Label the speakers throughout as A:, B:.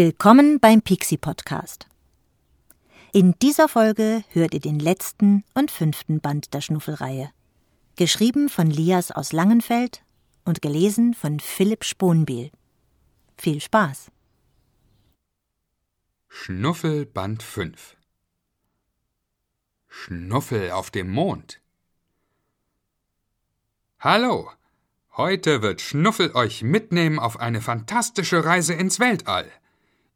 A: Willkommen beim Pixie Podcast. In dieser Folge hört ihr den letzten und fünften Band der Schnuffelreihe. Geschrieben von Lias aus Langenfeld und gelesen von Philipp Sponbiel. Viel Spaß!
B: Schnuffel Band 5 Schnuffel auf dem Mond Hallo! Heute wird Schnuffel euch mitnehmen auf eine fantastische Reise ins Weltall.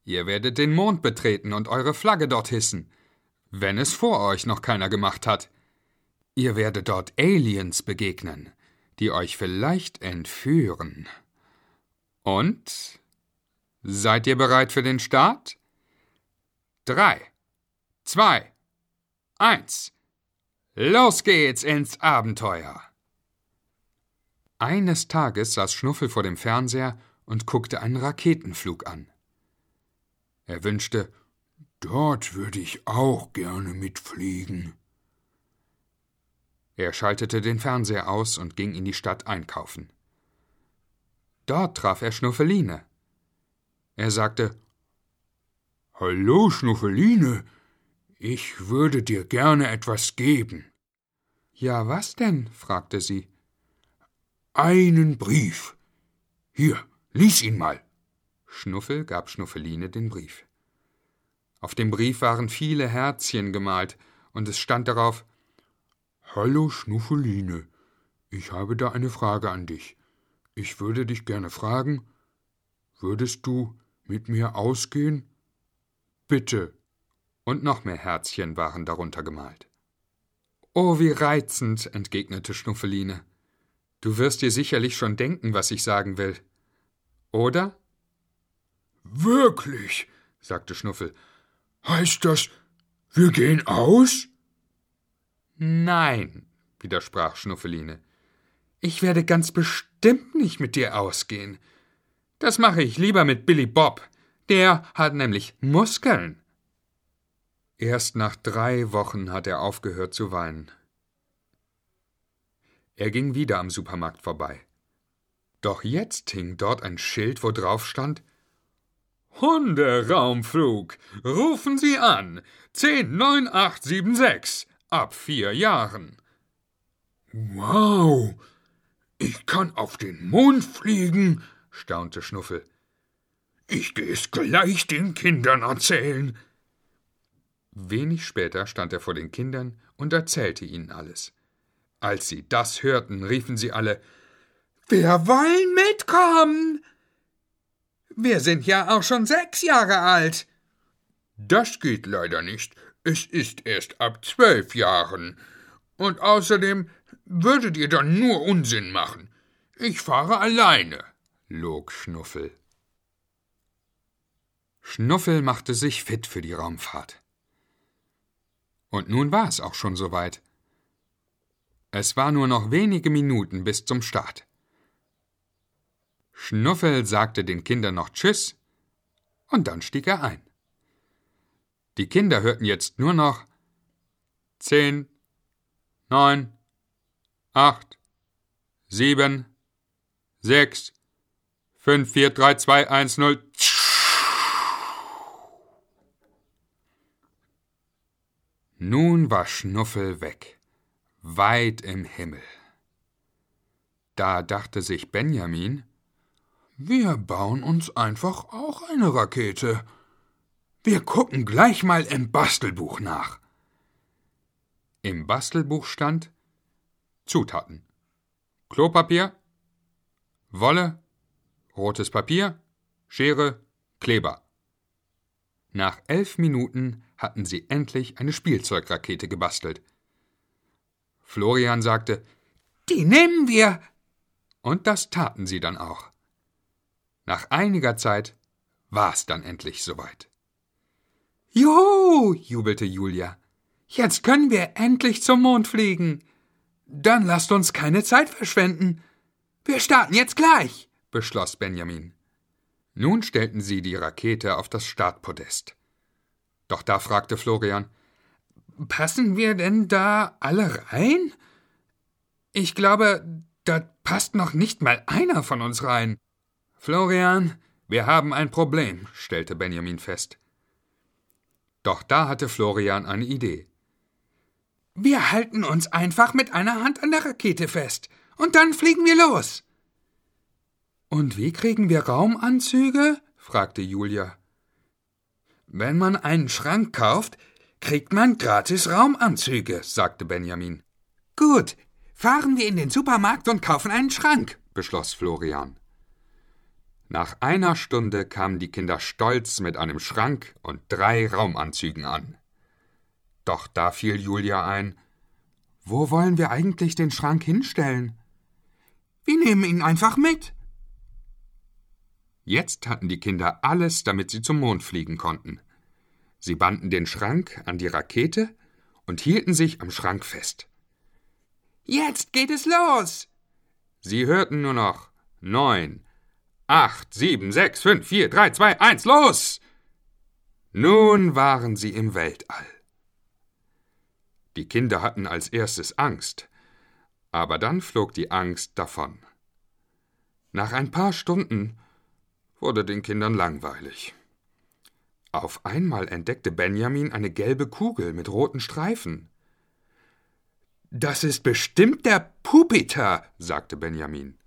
B: Ihr werdet den Mond betreten und eure Flagge dort hissen, wenn es vor euch noch keiner gemacht hat. Ihr werdet dort Aliens begegnen, die euch vielleicht entführen. Und? Seid ihr bereit für den Start? Drei, zwei, eins. Los geht's ins Abenteuer! Eines Tages saß Schnuffel vor dem Fernseher und guckte einen Raketenflug an. Er wünschte, dort würde ich auch gerne mitfliegen. Er schaltete den Fernseher aus und ging in die Stadt einkaufen. Dort traf er Schnuffeline. Er sagte Hallo, Schnuffeline, ich würde dir gerne etwas geben. Ja, was denn? fragte sie. Einen Brief. Hier, lies ihn mal. Schnuffel gab Schnuffeline den Brief. Auf dem Brief waren viele Herzchen gemalt, und es stand darauf Hallo Schnuffeline, ich habe da eine Frage an dich. Ich würde dich gerne fragen, würdest du mit mir ausgehen? Bitte. Und noch mehr Herzchen waren darunter gemalt. Oh, wie reizend, entgegnete Schnuffeline. Du wirst dir sicherlich schon denken, was ich sagen will. Oder? Wirklich, sagte Schnuffel. Heißt das, wir gehen aus? Nein, widersprach Schnuffeline. Ich werde ganz bestimmt nicht mit dir ausgehen. Das mache ich lieber mit Billy Bob. Der hat nämlich Muskeln. Erst nach drei Wochen hat er aufgehört zu weinen. Er ging wieder am Supermarkt vorbei. Doch jetzt hing dort ein Schild, wo drauf stand Hunderaumflug. Rufen Sie an. 109876. Ab vier Jahren. Wow. Ich kann auf den Mond fliegen, staunte Schnuffel. Ich geh es gleich den Kindern erzählen. Wenig später stand er vor den Kindern und erzählte ihnen alles. Als sie das hörten, riefen sie alle Wir wollen mitkommen. Wir sind ja auch schon sechs Jahre alt. Das geht leider nicht. Es ist erst ab zwölf Jahren. Und außerdem würdet ihr dann nur Unsinn machen. Ich fahre alleine, log Schnuffel. Schnuffel machte sich fit für die Raumfahrt. Und nun war es auch schon soweit. Es war nur noch wenige Minuten bis zum Start. Schnuffel sagte den Kindern noch Tschüss, und dann stieg er ein. Die Kinder hörten jetzt nur noch zehn, neun, acht, sieben, sechs, fünf, vier, drei, zwei, eins, null. Nun war Schnuffel weg, weit im Himmel. Da dachte sich Benjamin, wir bauen uns einfach auch eine Rakete. Wir gucken gleich mal im Bastelbuch nach. Im Bastelbuch stand Zutaten Klopapier, Wolle, rotes Papier, Schere, Kleber. Nach elf Minuten hatten sie endlich eine Spielzeugrakete gebastelt. Florian sagte, Die nehmen wir. Und das taten sie dann auch. Nach einiger Zeit war es dann endlich soweit. Juhu, jubelte Julia. Jetzt können wir endlich zum Mond fliegen. Dann lasst uns keine Zeit verschwenden. Wir starten jetzt gleich, beschloss Benjamin. Nun stellten sie die Rakete auf das Startpodest. Doch da fragte Florian Passen wir denn da alle rein? Ich glaube, da passt noch nicht mal einer von uns rein. Florian, Wir haben ein Problem, stellte Benjamin fest. Doch da hatte Florian eine Idee.
C: Wir halten uns einfach mit einer Hand an der Rakete fest, und dann fliegen wir los.
B: Und wie kriegen wir Raumanzüge? fragte Julia.
C: Wenn man einen Schrank kauft, kriegt man gratis Raumanzüge, sagte Benjamin. Gut, fahren wir in den Supermarkt und kaufen einen Schrank, beschloss Florian.
B: Nach einer Stunde kamen die Kinder stolz mit einem Schrank und drei Raumanzügen an. Doch da fiel Julia ein Wo wollen wir eigentlich den Schrank hinstellen?
C: Wir nehmen ihn einfach mit.
B: Jetzt hatten die Kinder alles, damit sie zum Mond fliegen konnten. Sie banden den Schrank an die Rakete und hielten sich am Schrank fest.
C: Jetzt geht es los!
B: Sie hörten nur noch neun, acht, sieben, sechs, fünf, vier, drei, zwei, eins, los! Nun waren sie im Weltall. Die Kinder hatten als erstes Angst, aber dann flog die Angst davon. Nach ein paar Stunden wurde den Kindern langweilig. Auf einmal entdeckte Benjamin eine gelbe Kugel mit roten Streifen.
C: Das ist bestimmt der Pupiter, sagte Benjamin.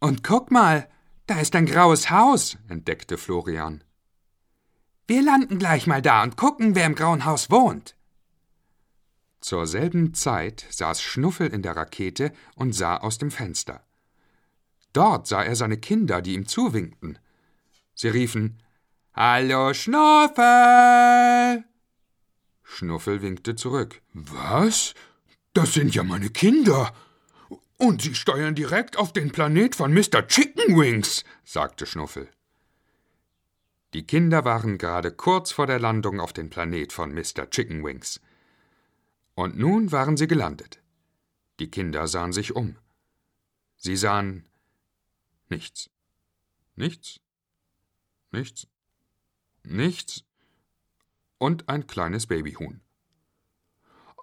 C: Und guck mal, da ist ein graues Haus, entdeckte Florian. Wir landen gleich mal da und gucken, wer im grauen Haus wohnt.
B: Zur selben Zeit saß Schnuffel in der Rakete und sah aus dem Fenster. Dort sah er seine Kinder, die ihm zuwinkten. Sie riefen Hallo Schnuffel. Schnuffel winkte zurück.
D: Was? Das sind ja meine Kinder. Und sie steuern direkt auf den Planet von Mr. Chicken Wings, sagte Schnuffel.
B: Die Kinder waren gerade kurz vor der Landung auf den Planet von Mr. Chicken Wings. Und nun waren sie gelandet. Die Kinder sahen sich um. Sie sahen Nichts. Nichts. Nichts. Nichts. Und ein kleines Babyhuhn.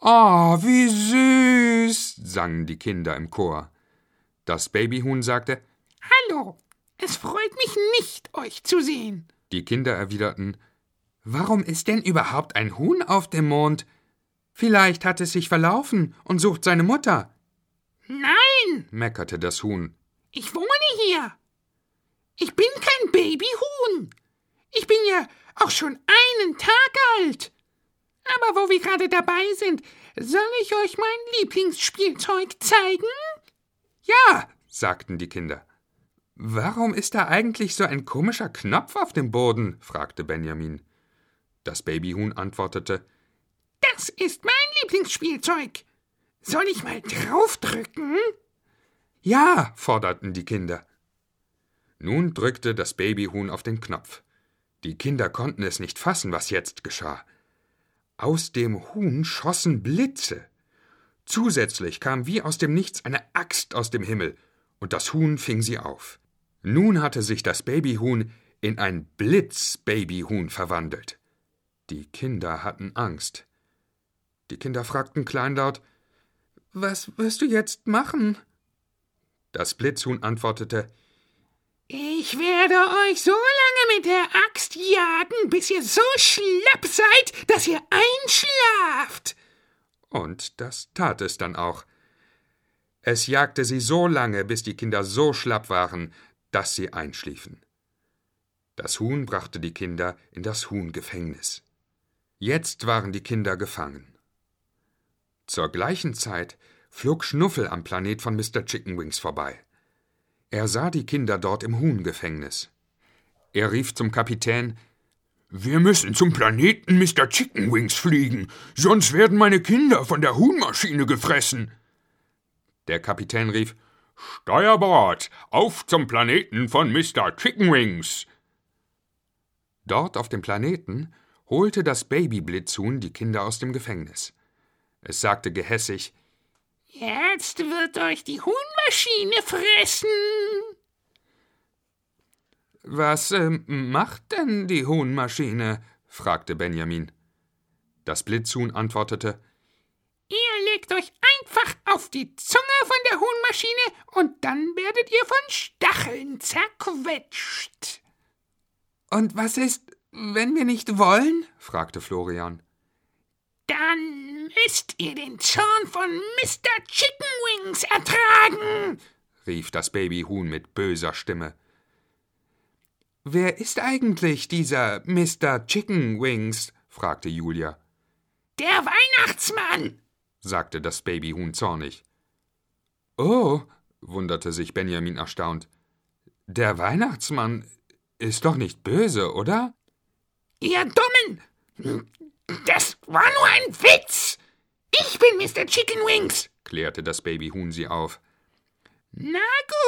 C: Ah, oh, wie süß,
B: sangen die Kinder im Chor. Das Babyhuhn sagte
E: Hallo, es freut mich nicht, euch zu sehen.
B: Die Kinder erwiderten
C: Warum ist denn überhaupt ein Huhn auf dem Mond? Vielleicht hat es sich verlaufen und sucht seine Mutter.
E: Nein,
B: meckerte das Huhn.
E: Ich wohne hier. Ich bin kein Babyhuhn. Ich bin ja auch schon einen Tag alt. Aber wo wir gerade dabei sind, soll ich euch mein Lieblingsspielzeug zeigen?
C: Ja, sagten die Kinder. Warum ist da eigentlich so ein komischer Knopf auf dem Boden? fragte Benjamin.
B: Das Babyhuhn antwortete
E: Das ist mein Lieblingsspielzeug. Soll ich mal draufdrücken?
C: Ja, forderten die Kinder.
B: Nun drückte das Babyhuhn auf den Knopf. Die Kinder konnten es nicht fassen, was jetzt geschah. Aus dem Huhn schossen Blitze. Zusätzlich kam wie aus dem Nichts eine Axt aus dem Himmel, und das Huhn fing sie auf. Nun hatte sich das Babyhuhn in ein Blitzbabyhuhn verwandelt. Die Kinder hatten Angst. Die Kinder fragten kleinlaut
C: Was wirst du jetzt machen?
B: Das Blitzhuhn antwortete
E: Ich werde euch so lange mit der Axt jagen, bis ihr so schlapp seid, dass ihr einschlaft.
B: Und das tat es dann auch. Es jagte sie so lange, bis die Kinder so schlapp waren, dass sie einschliefen. Das Huhn brachte die Kinder in das Huhngefängnis. Jetzt waren die Kinder gefangen. Zur gleichen Zeit flog Schnuffel am Planet von Mr. Chickenwings vorbei. Er sah die Kinder dort im Huhngefängnis. Er rief zum Kapitän
D: Wir müssen zum Planeten Mr. Chickenwings fliegen, sonst werden meine Kinder von der Huhnmaschine gefressen.
B: Der Kapitän rief Steuerbord, auf zum Planeten von Mr. Chickenwings. Dort auf dem Planeten holte das Babyblitzhuhn die Kinder aus dem Gefängnis. Es sagte gehässig
E: Jetzt wird euch die Huhnmaschine fressen.
C: Was äh, macht denn die Huhnmaschine? fragte Benjamin.
B: Das Blitzhuhn antwortete
E: Ihr legt euch einfach auf die Zunge von der Huhnmaschine und dann werdet ihr von Stacheln zerquetscht.
B: Und was ist, wenn wir nicht wollen? fragte Florian.
E: Dann müsst ihr den Zorn von Mr. Chicken Wings ertragen,
B: rief das Babyhuhn mit böser Stimme. Wer ist eigentlich dieser Mr. Chicken Wings? fragte Julia.
E: Der Weihnachtsmann,
B: sagte das Babyhuhn zornig. Oh, wunderte sich Benjamin erstaunt. Der Weihnachtsmann ist doch nicht böse, oder?
E: Ihr Dummen! Das war nur ein Witz! Ich bin Mr. Chicken Wings, klärte das Babyhuhn sie auf. Na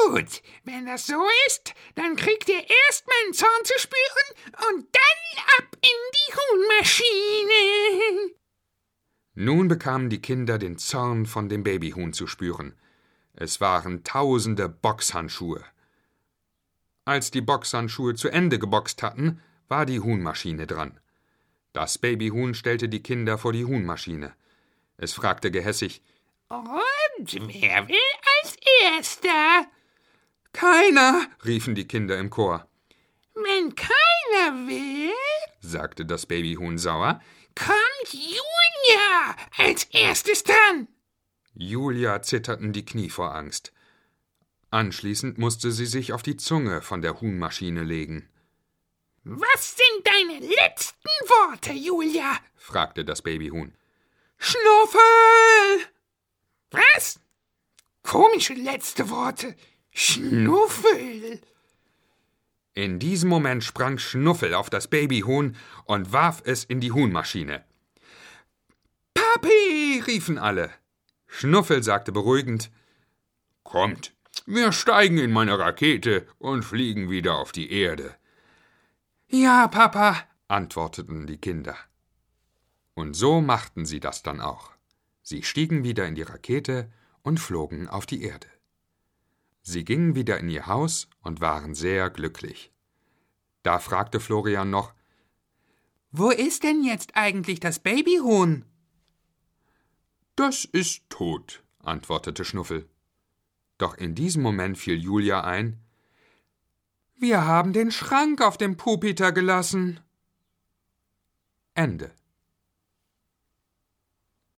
E: gut, wenn das so ist, dann kriegt ihr erst meinen Zorn zu spüren und dann ab in die Huhnmaschine.
B: Nun bekamen die Kinder den Zorn von dem Babyhuhn zu spüren. Es waren tausende Boxhandschuhe. Als die Boxhandschuhe zu Ende geboxt hatten, war die Huhnmaschine dran. Das Babyhuhn stellte die Kinder vor die Huhnmaschine. Es fragte gehässig
E: Und wer will als Erster?
B: Keiner, riefen die Kinder im Chor.
E: Wenn keiner will,
B: sagte das Babyhuhn sauer,
E: kommt Julia als erstes dran.
B: Julia zitterten die Knie vor Angst. Anschließend musste sie sich auf die Zunge von der Huhnmaschine legen.
E: Was sind deine letzten Worte, Julia?
B: fragte das Babyhuhn.
E: Schnuffel! Was? Komische letzte Worte. Schnuffel.
B: In diesem Moment sprang Schnuffel auf das Babyhuhn und warf es in die Huhnmaschine. Papi! riefen alle. Schnuffel sagte beruhigend
F: Kommt, wir steigen in meine Rakete und fliegen wieder auf die Erde.
B: Ja, Papa, antworteten die Kinder. Und so machten sie das dann auch. Sie stiegen wieder in die Rakete und flogen auf die Erde. Sie gingen wieder in ihr Haus und waren sehr glücklich. Da fragte Florian noch
E: Wo ist denn jetzt eigentlich das Babyhuhn?
F: Das ist tot, antwortete Schnuffel.
B: Doch in diesem Moment fiel Julia ein Wir haben den Schrank auf dem Pupiter gelassen. Ende